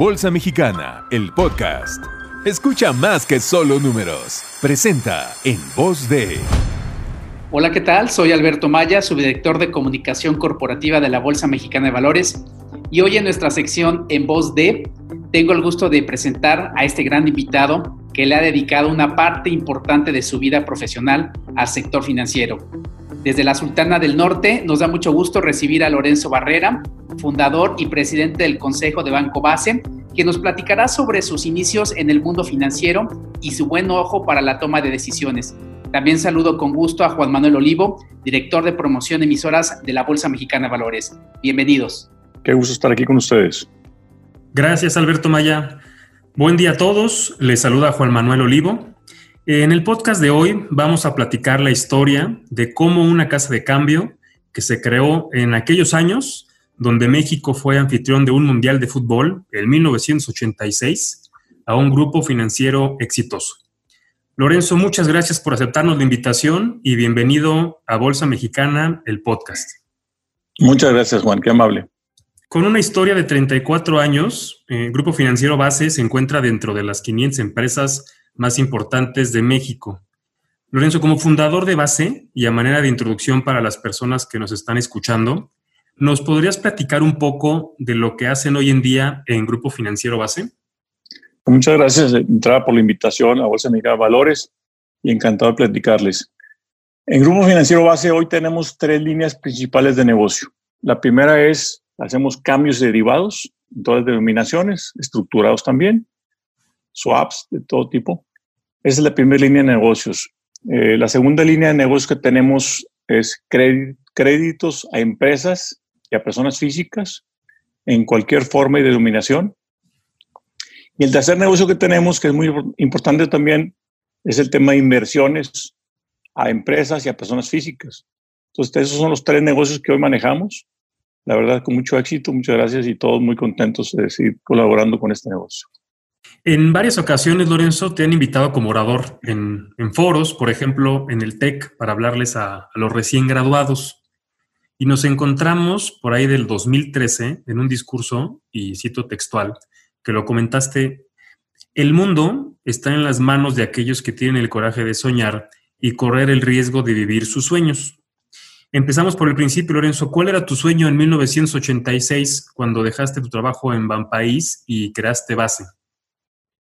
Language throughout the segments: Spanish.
Bolsa Mexicana, el podcast. Escucha más que solo números. Presenta en voz de... Hola, ¿qué tal? Soy Alberto Maya, subdirector de comunicación corporativa de la Bolsa Mexicana de Valores. Y hoy en nuestra sección En voz de, tengo el gusto de presentar a este gran invitado que le ha dedicado una parte importante de su vida profesional al sector financiero. Desde la Sultana del Norte nos da mucho gusto recibir a Lorenzo Barrera, fundador y presidente del Consejo de Banco Base, que nos platicará sobre sus inicios en el mundo financiero y su buen ojo para la toma de decisiones. También saludo con gusto a Juan Manuel Olivo, director de promoción emisoras de la Bolsa Mexicana de Valores. Bienvenidos. Qué gusto estar aquí con ustedes. Gracias, Alberto Maya. Buen día a todos. Les saluda Juan Manuel Olivo. En el podcast de hoy vamos a platicar la historia de cómo una casa de cambio que se creó en aquellos años donde México fue anfitrión de un Mundial de Fútbol en 1986 a un grupo financiero exitoso. Lorenzo, muchas gracias por aceptarnos la invitación y bienvenido a Bolsa Mexicana, el podcast. Muchas gracias, Juan, qué amable. Con una historia de 34 años, el eh, Grupo Financiero Base se encuentra dentro de las 500 empresas más importantes de México. Lorenzo, como fundador de Base y a manera de introducción para las personas que nos están escuchando, ¿Nos podrías platicar un poco de lo que hacen hoy en día en Grupo Financiero Base? Muchas gracias, entrada por la invitación a Bolsa Mexicana Valores y encantado de platicarles. En Grupo Financiero Base hoy tenemos tres líneas principales de negocio. La primera es, hacemos cambios derivados en todas las denominaciones, estructurados también, swaps de todo tipo. Esa es la primera línea de negocios. Eh, la segunda línea de negocios que tenemos es créditos a empresas y a personas físicas en cualquier forma y denominación. Y el tercer negocio que tenemos, que es muy importante también, es el tema de inversiones a empresas y a personas físicas. Entonces, esos son los tres negocios que hoy manejamos. La verdad, con mucho éxito, muchas gracias y todos muy contentos de seguir colaborando con este negocio. En varias ocasiones, Lorenzo, te han invitado como orador en, foros, por ejemplo, en el TEC, para hablarles a los recién graduados. Y nos encontramos por ahí del 2013 en un discurso, y cito textual, que lo comentaste, el mundo está en las manos de aquellos que tienen el coraje de soñar y correr el riesgo de vivir sus sueños. Empezamos por el principio, Lorenzo. ¿Cuál era tu sueño en 1986 cuando dejaste tu trabajo en Banpaís y creaste Base?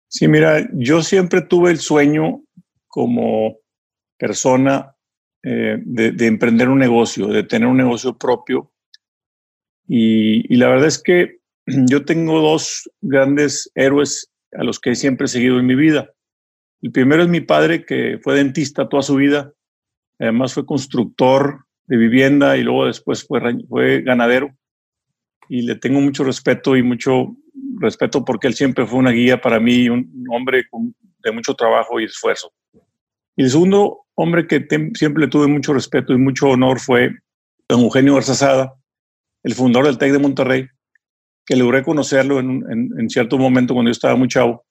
Sí, mira, yo siempre tuve el sueño como persona eh, de, emprender un negocio, de tener un negocio propio. Y, la verdad es que yo tengo dos grandes héroes a los que siempre he seguido en mi vida. El primero es mi padre, que fue dentista toda su vida. Además fue constructor de vivienda y luego después fue, fue ganadero. Y le tengo mucho respeto y mucho respeto porque él siempre fue una guía para mí, un hombre de mucho trabajo y esfuerzo. Y el segundo hombre que siempre tuve mucho respeto y mucho honor fue don Eugenio Garzazada, el fundador del TEC de Monterrey, que logré conocerlo en, cierto momento cuando yo estaba muy chavo.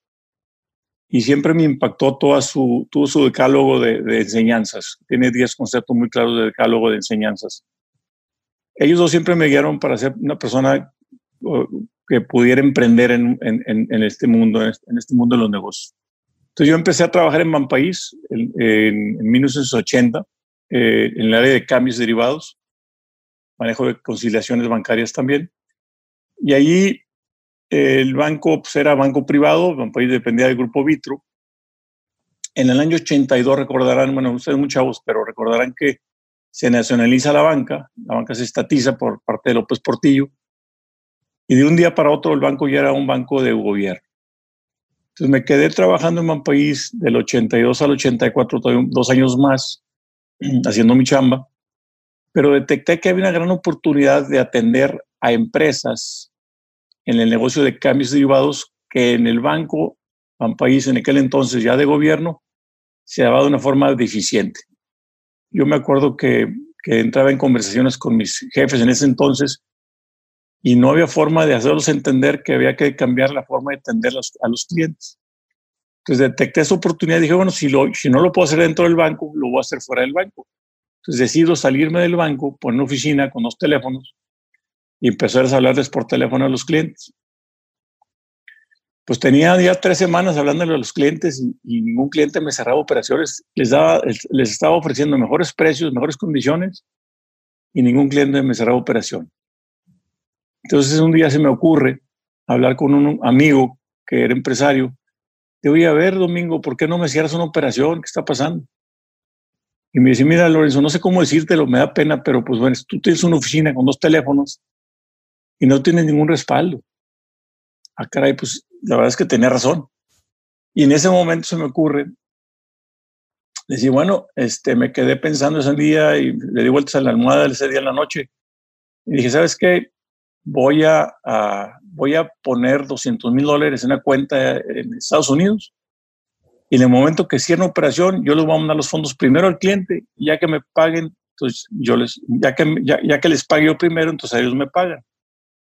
Y siempre me impactó toda su, todo su decálogo de, enseñanzas. Tiene 10 conceptos muy claros de decálogo de enseñanzas. Ellos dos siempre me guiaron para ser una persona que pudiera emprender en, este mundo, en este mundo de los negocios. Entonces yo empecé a trabajar en Banpaís en, en, 1980, eh, en el área de cambios derivados, manejo de conciliaciones bancarias también. Y allí el banco pues, era banco privado, Banpaís dependía del grupo Vitro. En el año 82 recordarán, bueno, ustedes muy chavos, pero recordarán que se nacionaliza la banca, la banca se estatiza por parte de López Portillo, y de un día para otro el banco ya era un banco de gobierno. Entonces me quedé trabajando en un país del 82 al 84, dos años más, haciendo mi chamba, pero detecté que había una gran oportunidad de atender a empresas en el negocio de cambios derivados que en el banco, país en aquel entonces ya de gobierno, se daba de una forma deficiente. Yo me acuerdo que entraba en conversaciones con mis jefes en ese entonces y no había forma de hacerlos entender que había que cambiar la forma de atender a los clientes. Entonces detecté esa oportunidad y dije, bueno, si, lo, si no lo puedo hacer dentro del banco, lo voy a hacer fuera del banco. Entonces decido salirme del banco, poner una oficina con dos teléfonos y empezar a hablarles por teléfono a los clientes. pues tenía ya tres semanas hablándole a los clientes y, ningún cliente me cerraba operaciones. Les, daba, les estaba ofreciendo mejores precios, mejores condiciones y ningún cliente me cerraba operación. Entonces un día se me ocurre hablar con un amigo que era empresario. Te voy a ver, Domingo, ¿por qué no me cierras una operación? ¿Qué está pasando? Y me dice, mira, Lorenzo, no sé cómo decírtelo, me da pena, pero pues bueno, tú tienes una oficina con dos teléfonos y no tienes ningún respaldo. Ah, caray, pues la verdad es que tenía razón. Y en ese momento se me ocurre decir, bueno, este, me quedé pensando ese día y le di vueltas a la almohada ese día en la noche. Y dije, ¿sabes qué? Voy a, voy a poner 200 mil dólares en una cuenta en Estados Unidos y en el momento que cierre operación, yo les voy a mandar los fondos primero al cliente ya que me paguen, entonces yo les, ya que, ya, que les pague yo primero, entonces ellos me pagan.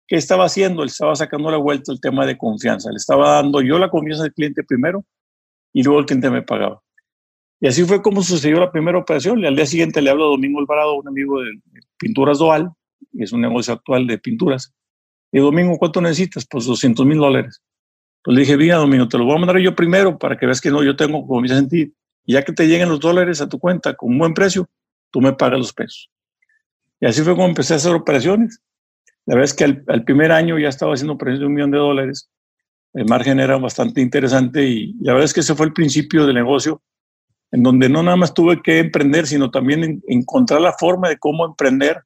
¿Qué estaba haciendo? Él estaba sacando la vuelta el tema de confianza. Le estaba dando yo la confianza al cliente primero y luego el cliente me pagaba. Y así fue como sucedió la primera operación. Y al día siguiente le hablo a Domingo Alvarado, un amigo de Pinturas Doal, es un negocio actual de pinturas. Y Domingo, ¿cuánto necesitas? Pues 200 mil dólares. Pues le dije, mira, Domingo, te lo voy a mandar yo primero para que veas que no, yo tengo en ti. Y ya que te lleguen los dólares a tu cuenta con un buen precio, tú me pagas los pesos. Y así fue como empecé a hacer operaciones. La verdad es que al, primer año ya estaba haciendo precios de un millón de dólares. El margen era bastante interesante y la verdad es que ese fue el principio del negocio, en donde no nada más tuve que emprender, sino también encontrar la forma de cómo emprender,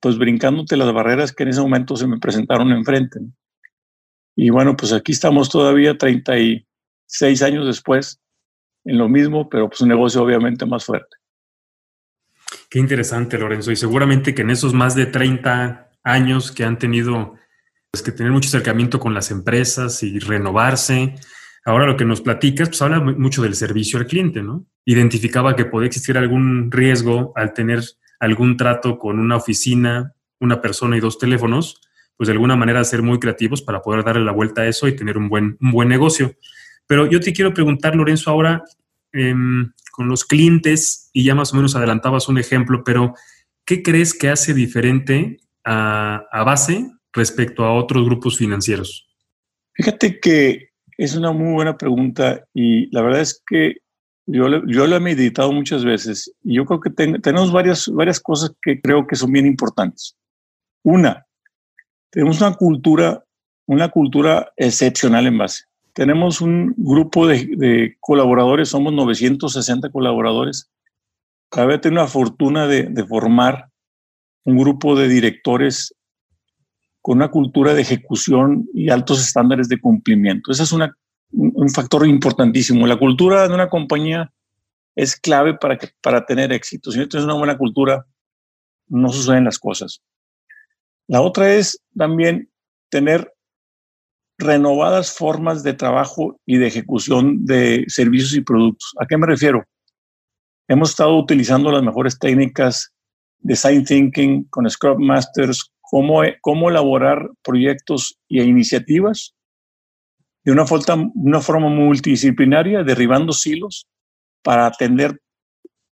pues brincándote las barreras que en ese momento se me presentaron enfrente. Y bueno, pues aquí estamos todavía 36 años después en lo mismo, pero pues un negocio obviamente más fuerte. Qué interesante, Lorenzo. Y seguramente que en esos más de 30 años que han tenido pues, que tener mucho acercamiento con las empresas y renovarse. Ahora lo que nos platicas, pues habla mucho del servicio al cliente, ¿no? Identificaba que podía existir algún riesgo al tener algún trato con una oficina, una persona y dos teléfonos, pues de alguna manera ser muy creativos para poder darle la vuelta a eso y tener un buen, un buen negocio. Pero yo te quiero preguntar, Lorenzo, ahora em, con los clientes, y ya más o menos adelantabas un ejemplo, pero ¿qué crees que hace diferente a, base respecto a otros grupos financieros? Fíjate que es una muy buena pregunta y la verdad es que yo, lo he meditado muchas veces y yo creo que tenemos varias, varias cosas que creo que son bien importantes. Una, tenemos una cultura, una cultura excepcional en base. Tenemos un grupo de, colaboradores, somos 960 colaboradores. Cada vez tengo la fortuna de, de formar un grupo de directores con una cultura de ejecución y altos estándares de cumplimiento. Ese es un factor importantísimo. La cultura de una compañía es clave para, que, para tener éxito. Si no tienes una buena cultura, no suceden las cosas. La otra es también tener renovadas formas de trabajo y de ejecución de servicios y productos. ¿A qué me refiero? Hemos estado utilizando las mejores técnicas design thinking, con Scrum Masters, cómo, cómo elaborar proyectos e iniciativas de una, forma, una forma multidisciplinaria, derribando silos para atender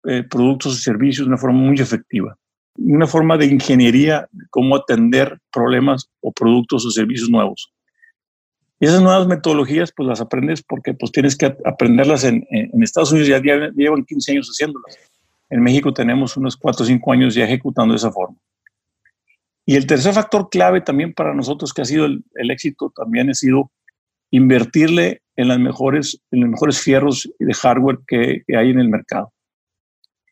eh, productos y servicios de una forma muy efectiva. Una forma de ingeniería, cómo atender problemas o productos o servicios nuevos. Y esas nuevas metodologías, pues las aprendes porque pues tienes que aprenderlas en, en Estados Unidos, ya llevan 15 años haciéndolas en México tenemos unos 4 o 5 años ya ejecutando de esa forma. Y el tercer factor clave también para nosotros que ha sido el, éxito también ha sido invertirle en, las mejores, en los mejores fierros de hardware que, hay en el mercado.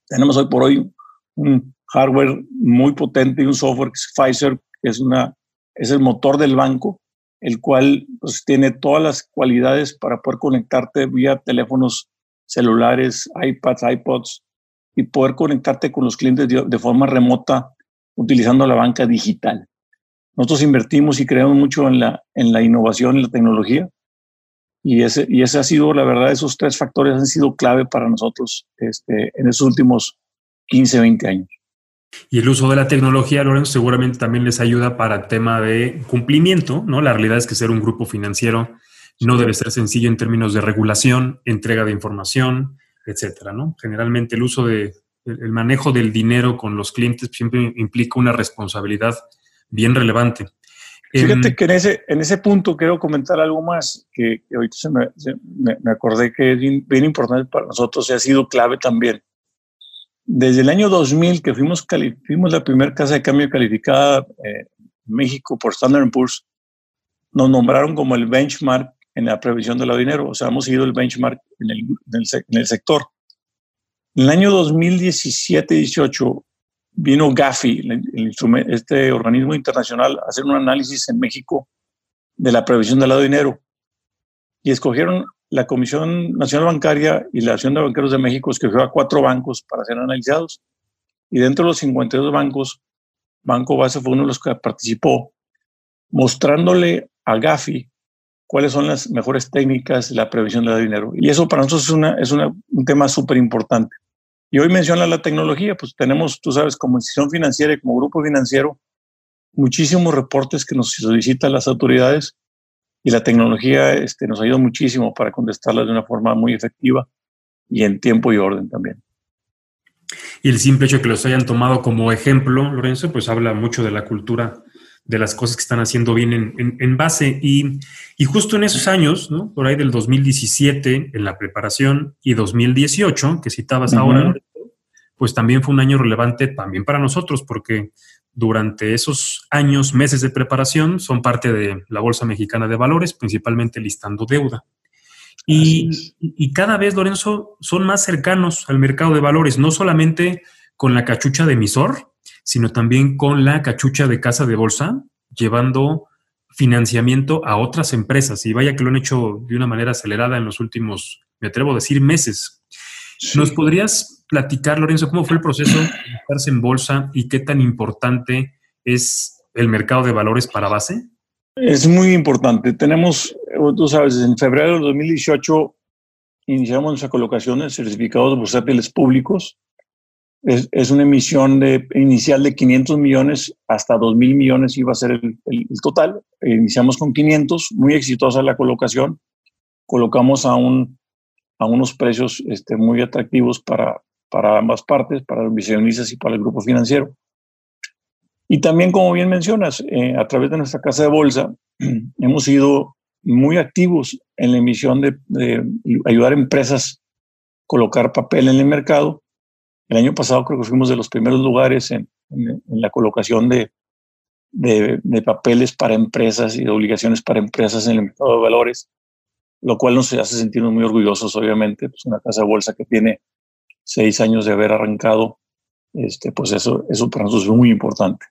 Tenemos hoy por hoy un hardware muy potente y un software que es Pfizer, que es, una, es el motor del banco, el cual pues, tiene todas las cualidades para poder conectarte vía teléfonos celulares, iPads, iPods, y poder conectarte con los clientes de, forma remota utilizando la banca digital. Nosotros invertimos y creemos mucho en la, en la innovación y la tecnología y ese, y ese ha sido, la verdad, esos tres factores han sido clave para nosotros este, en esos últimos 15, 20 años. Y el uso de la tecnología, Lorenzo, seguramente también les ayuda para el tema de cumplimiento, ¿no? La realidad es que ser un grupo financiero no debe ser sencillo en términos de regulación, entrega de información, etcétera, ¿no? Generalmente el uso de, el manejo del dinero con los clientes siempre implica una responsabilidad bien relevante. Fíjate que en ese, en ese punto quiero comentar algo más, que, ahorita se me, me, acordé que es bien, importante para nosotros y ha sido clave también. Desde el año 2000, que fuimos, fuimos la primera casa de cambio calificada eh, en México por Standard Poor's, nos nombraron como el benchmark en la previsión de la dinero, o sea, hemos sido el benchmark en el, en el, sector. En el año 2017-18 vino Gafi, este organismo internacional, a hacer un análisis en México de la previsión del lado de dinero y escogieron la Comisión Nacional Bancaria y la Asociación de Banqueros de México escogió a cuatro bancos para ser analizados y dentro de los 52 bancos, Banco Base fue uno de los que participó, mostrándole a Gafi cuáles son las mejores técnicas de la previsión del dinero. Y eso para nosotros es, una, es un tema súper importante. Y hoy menciona la tecnología, pues tenemos, tú sabes, como institución financiera y como grupo financiero, muchísimos reportes que nos solicitan las autoridades y la tecnología este, nos ayuda muchísimo para contestarlas de una forma muy efectiva y en tiempo y orden también. Y el simple hecho de que los hayan tomado como ejemplo, Lorenzo, pues habla mucho de la cultura de las cosas que están haciendo bien en, base. Y, justo en esos años, ¿no? por ahí del 2017 en la preparación y 2018, que citabas ahora, pues también fue un año relevante también para nosotros, porque durante esos años, meses de preparación, son parte de la Bolsa Mexicana de Valores, principalmente listando deuda. Y, y, cada vez, Lorenzo, son más cercanos al mercado de valores, no solamente con la cachucha de emisor, sino también con la cachucha de casa de bolsa, llevando financiamiento a otras empresas. Y vaya que lo han hecho de una manera acelerada en los últimos, me atrevo a decir, meses. ¿Nos podrías platicar, Lorenzo, cómo fue el proceso de estarse en bolsa y qué tan importante es el mercado de valores para base? Es muy importante. Tenemos, tú sabes, en febrero de 2018 iniciamos nuestra colocación de certificados bursátiles públicos es, una emisión de, inicial de 500 millones hasta 2 mil millones iba a ser el, total. Iniciamos con 500, muy exitosa la colocación. Colocamos a, un, a unos precios este, muy atractivos para, para ambas partes, para los visionistas y para el grupo financiero. Y también, como bien mencionas, eh, a través de nuestra casa de bolsa, hemos sido muy activos en la emisión de, de ayudar a empresas a colocar papel en el mercado el año pasado creo que fuimos de los primeros lugares en, la colocación de, de, papeles para empresas y de obligaciones para empresas en el mercado de valores, lo cual nos hace sentirnos muy orgullosos, obviamente. Pues una casa de bolsa que tiene seis años de haber arrancado, este, pues eso, eso para nosotros es muy importante.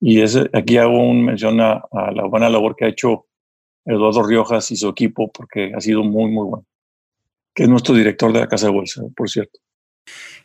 Y ese, aquí hago un mención a, a, la buena labor que ha hecho Eduardo Riojas y su equipo, porque ha sido muy, muy bueno. Que es nuestro director de la Casa de Bolsa, por cierto.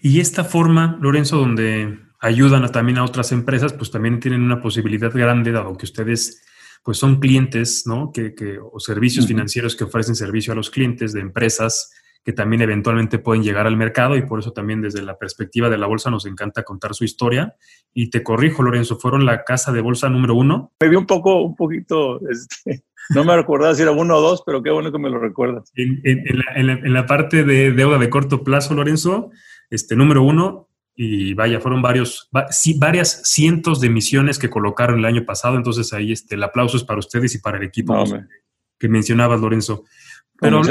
Y esta forma, Lorenzo, donde ayudan también a otras empresas, pues también tienen una posibilidad grande, dado que ustedes pues son clientes, ¿no? Que, o servicios financieros que ofrecen servicio a los clientes de empresas que también eventualmente pueden llegar al mercado y por eso también desde la perspectiva de la bolsa nos encanta contar su historia. Y te corrijo, Lorenzo, fueron la casa de bolsa número uno. Me vi un poco, un poquito, este, no me recordaba si era uno o dos, pero qué bueno que me lo recuerdas. en la parte de deuda de corto plazo, Lorenzo, este, número uno, y vaya, fueron varios, sí, varias cientos de misiones que colocaron el año pasado, entonces ahí este, el aplauso es para ustedes y para el equipo que mencionabas, Lorenzo. Pero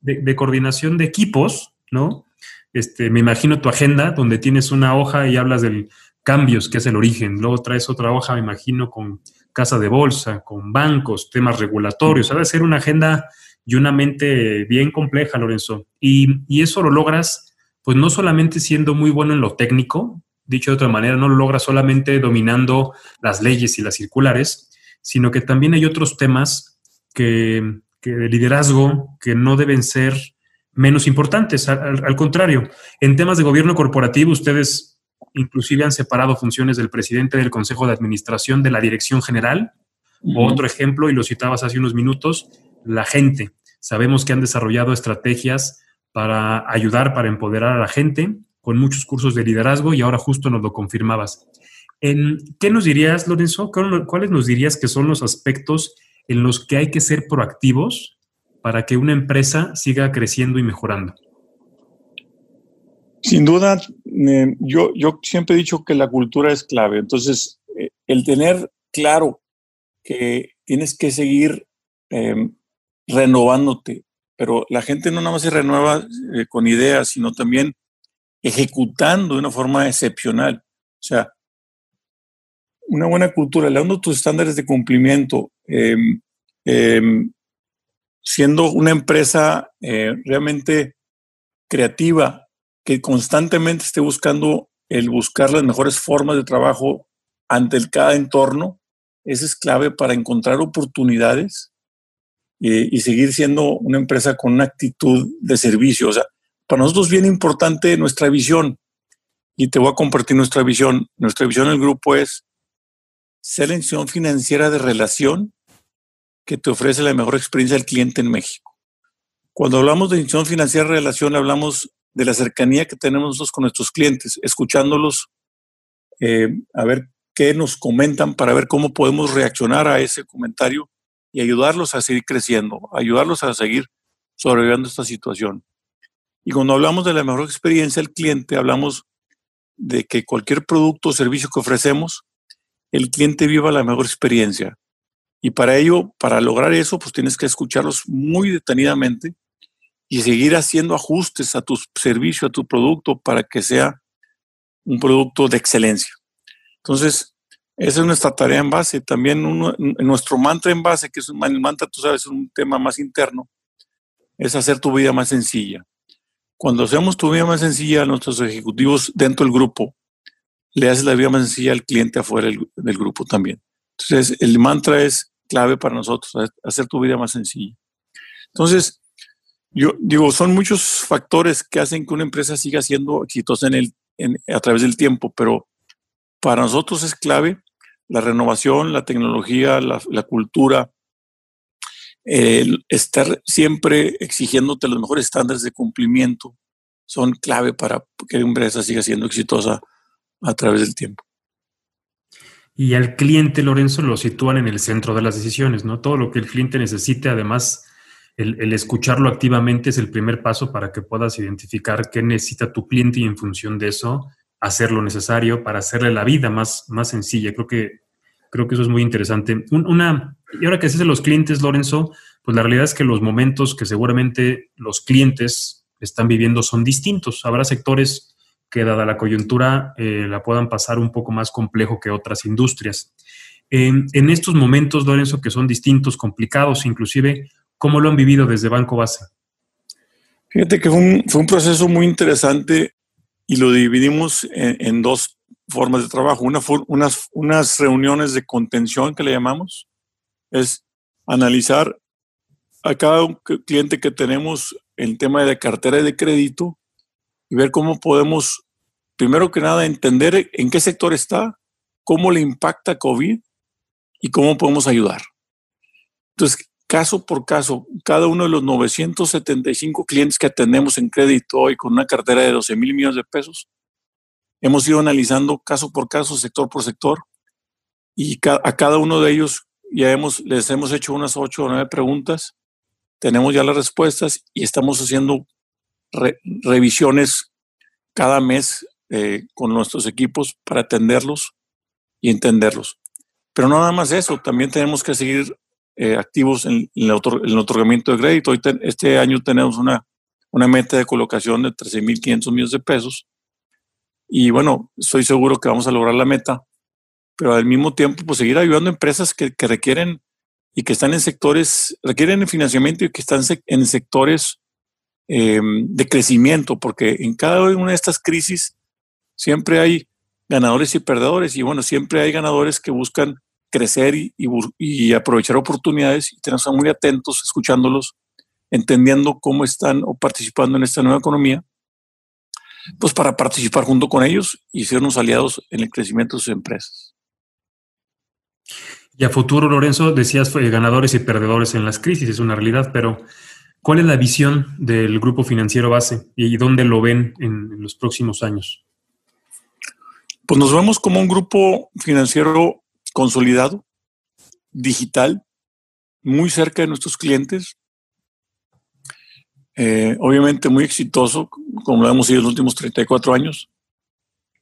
de, de, coordinación de equipos, ¿no? Este, me imagino tu agenda donde tienes una hoja y hablas del cambios, que es el origen. Luego traes otra hoja, me imagino, con casa de bolsa, con bancos, temas regulatorios. Ha de ser una agenda y una mente bien compleja, Lorenzo. Y, y eso lo logras pues no solamente siendo muy bueno en lo técnico, dicho de otra manera, no lo logra solamente dominando las leyes y las circulares, sino que también hay otros temas que, de liderazgo que no deben ser menos importantes. Al, contrario, en temas de gobierno corporativo, ustedes inclusive han separado funciones del presidente del Consejo de Administración de la Dirección General. Otro ejemplo, y lo citabas hace unos minutos, la gente. Sabemos que han desarrollado estrategias para ayudar, para empoderar a la gente, con muchos cursos de liderazgo y ahora justo nos lo confirmabas. ¿En ¿Qué nos dirías, Lorenzo? ¿Cuáles nos dirías que son los aspectos en los que hay que ser proactivos para que una empresa siga creciendo y mejorando? Sin duda, eh, yo, yo siempre he dicho que la cultura es clave. Entonces, eh, el tener claro que tienes que seguir em, renovándote, pero la gente no nada más se renueva eh, con ideas, sino también ejecutando de una forma excepcional. O sea, una buena cultura, elevando tus estándares de cumplimiento, em, em, siendo una empresa eh, realmente creativa, que constantemente esté buscando el buscar las mejores formas de trabajo ante el cada entorno, eso es clave para encontrar oportunidades y seguir siendo una empresa con una actitud de servicio. O sea, para nosotros es bien importante nuestra visión y te voy a compartir nuestra visión. Nuestra visión del grupo es ser la institución financiera de relación que te ofrece la mejor experiencia al cliente en México. Cuando hablamos de institución financiera de relación, hablamos de la cercanía que tenemos nosotros con nuestros clientes, escuchándolos, eh, a ver qué nos comentan para ver cómo podemos reaccionar a ese comentario y ayudarlos a seguir creciendo, ayudarlos a seguir sobreviviendo esta situación. Y cuando hablamos de la mejor experiencia del cliente, hablamos de que cualquier producto o servicio que ofrecemos, el cliente viva la mejor experiencia. Y para ello, para lograr eso, pues tienes que escucharlos muy detenidamente y seguir haciendo ajustes a tu servicio, a tu producto, para que sea un producto de excelencia. Entonces, esa es nuestra tarea en base. También nuestro mantra en base, que es un mantra, tú sabes, es un tema más interno, es hacer tu vida más sencilla. Cuando hacemos tu vida más sencilla a nuestros ejecutivos dentro del grupo, le haces la vida más sencilla al cliente afuera del, grupo también. Entonces, el mantra es clave para nosotros, hacer tu vida más sencilla. Entonces, yo digo, son muchos factores que hacen que una empresa siga siendo exitosa en el, a través del tiempo, pero para nosotros es clave la renovación, la tecnología, la, cultura, el estar siempre exigiéndote los mejores estándares de cumplimiento son clave para que una empresa siga siendo exitosa a través del tiempo. Y al cliente, Lorenzo, lo sitúan en el centro de las decisiones, ¿no? Todo lo que el cliente necesite, además, el, el, escucharlo activamente es el primer paso para que puedas identificar qué necesita tu cliente y en función de eso hacer lo necesario para hacerle la vida más, más sencilla. Creo que, creo que eso es muy interesante. una, y ahora que se de los clientes, Lorenzo, pues la realidad es que los momentos que seguramente los clientes están viviendo son distintos. Habrá sectores que dada la coyuntura eh, la puedan pasar un poco más complejo que otras industrias. en estos momentos, Lorenzo, que son distintos, complicados, inclusive, ¿cómo lo han vivido desde Banco Base? Fíjate que fue un, fue un proceso muy interesante y lo dividimos en, dos formas de trabajo. Una, unas, unas reuniones de contención que le llamamos, es analizar a cada cliente que tenemos el tema de cartera de crédito y ver cómo podemos, primero que nada, entender en qué sector está, cómo le impacta COVID y cómo podemos ayudar. Entonces, caso por caso, cada uno de los 975 clientes que atendemos en crédito hoy con una cartera de 12 mil millones de pesos, hemos ido analizando caso por caso, sector por sector, y a cada uno de ellos ya hemos, les hemos hecho unas 8 o 9 preguntas, tenemos ya las respuestas y estamos haciendo revisiones cada mes eh, con nuestros equipos para atenderlos y entenderlos. Pero no nada más eso, también tenemos que seguir eh, activos en, el otorgamiento de crédito. este año tenemos una, una meta de colocación de 13.500 millones de pesos. Y bueno, estoy seguro que vamos a lograr la meta, pero al mismo tiempo, pues seguir ayudando a empresas que, que requieren y que están en sectores, requieren financiamiento y que están en sectores em, de crecimiento, porque en cada una de estas crisis siempre hay ganadores y perdedores, y bueno, siempre hay ganadores que buscan crecer y, aprovechar oportunidades y tener muy atentos, escuchándolos, entendiendo cómo están o participando en esta nueva economía, pues para participar junto con ellos y ser unos aliados en el crecimiento de sus empresas. Y a futuro, Lorenzo, decías fue ganadores y perdedores en las crisis, es una realidad, pero ¿cuál es la visión del grupo financiero base y dónde lo ven en los próximos años? Pues nos vemos como un grupo financiero consolidado, digital, muy cerca de nuestros clientes, eh, obviamente muy exitoso, como lo hemos sido en los últimos 34 años,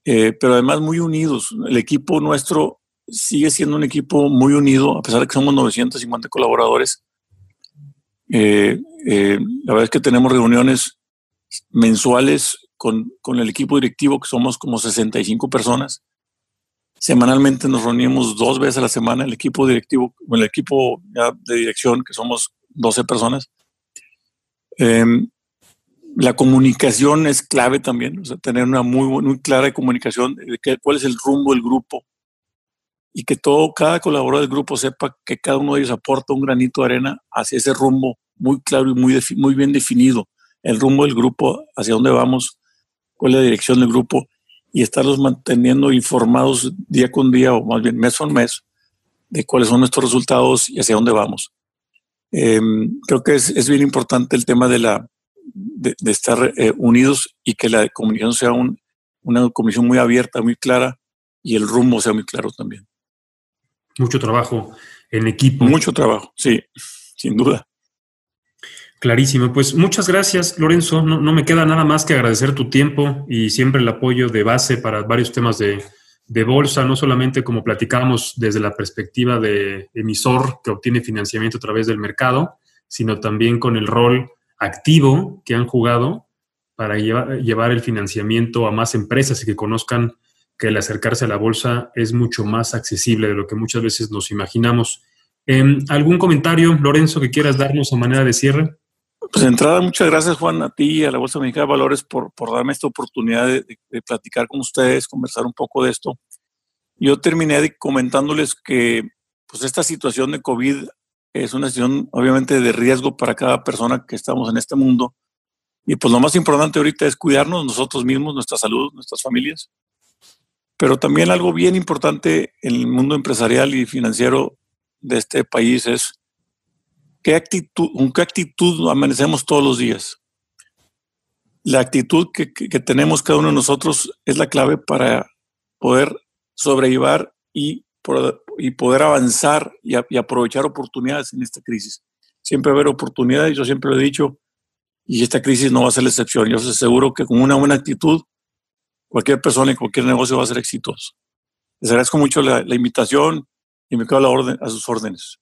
eh, pero además muy unidos. El equipo nuestro sigue siendo un equipo muy unido, a pesar de que somos 950 colaboradores. Eh, la verdad es que tenemos reuniones mensuales con, con, el equipo directivo, que somos como 65 personas. Semanalmente nos reunimos dos veces a la semana, el equipo directivo, el equipo de dirección, que somos 12 personas. Em, la comunicación es clave también, o tener una muy, clara comunicación de qué, cuál es el rumbo del grupo y que todo, cada colaborador del grupo sepa que cada uno de ellos aporta un granito de arena hacia ese rumbo muy claro y muy, muy bien definido, el rumbo del grupo, hacia dónde vamos, cuál es la dirección del grupo y estarlos manteniendo informados día con día o más bien mes con mes de cuáles son nuestros resultados y hacia dónde vamos. Em, creo que es, es, bien importante el tema de, la, de, estar eh, unidos y que la comunicación sea un, una comunicación muy abierta, muy clara y el rumbo sea muy claro también. Mucho trabajo en equipo. Mucho trabajo, sí, sin duda. Clarísimo. Pues muchas gracias, Lorenzo. No, no, me queda nada más que agradecer tu tiempo y siempre el apoyo de base para varios temas de, de bolsa, no solamente como platicamos desde la perspectiva de emisor que obtiene financiamiento a través del mercado, sino también con el rol activo que han jugado para llevar, llevar el financiamiento a más empresas y que conozcan que el acercarse a la bolsa es mucho más accesible de lo que muchas veces nos imaginamos. Em, ¿Algún comentario, Lorenzo, que quieras darnos a manera de cierre? Pues de entrada, muchas gracias Juan, a ti y a la Bolsa Mexicana de Valores por, por darme esta oportunidad de, de, platicar con ustedes, conversar un poco de esto. Yo terminé comentándoles que pues esta situación de COVID es una situación obviamente de riesgo para cada persona que estamos en este mundo. Y pues lo más importante ahorita es cuidarnos nosotros mismos, nuestra salud, nuestras familias. Pero también algo bien importante en el mundo empresarial y financiero de este país es qué actitud, con qué actitud amanecemos todos los días. La actitud que, que, tenemos cada uno de nosotros es la clave para poder sobrellevar y, y poder avanzar y, y, aprovechar oportunidades en esta crisis. Siempre haber oportunidades, yo siempre lo he dicho, y esta crisis no va a ser la excepción. Yo estoy seguro que con una buena actitud cualquier persona y cualquier negocio va a ser exitoso. Les agradezco mucho la, la invitación y me quedo a, la orden, a sus órdenes.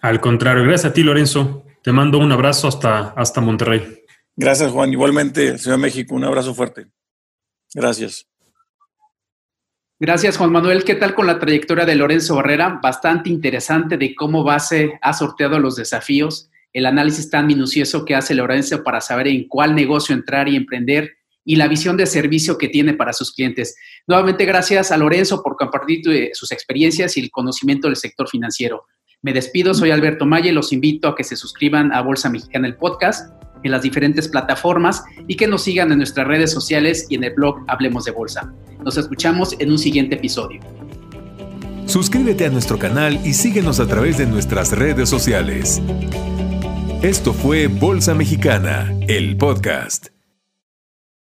Al contrario, gracias a ti, Lorenzo. Te mando un abrazo hasta, hasta Monterrey. Gracias, Juan. Igualmente, Ciudad de México, un abrazo fuerte. Gracias. Gracias, Juan Manuel. ¿Qué tal con la trayectoria de Lorenzo Barrera? Bastante interesante de cómo base ha sorteado los desafíos, el análisis tan minucioso que hace Lorenzo para saber en cuál negocio entrar y emprender y la visión de servicio que tiene para sus clientes. Nuevamente, gracias a Lorenzo por compartir eh, sus experiencias y el conocimiento del sector financiero. Me despido, soy Alberto Malle, los invito a que se suscriban a Bolsa Mexicana el podcast en las diferentes plataformas y que nos sigan en nuestras redes sociales y en el blog Hablemos de Bolsa. Nos escuchamos en un siguiente episodio. Suscríbete a nuestro canal y síguenos a través de nuestras redes sociales. Esto fue Bolsa Mexicana, el podcast.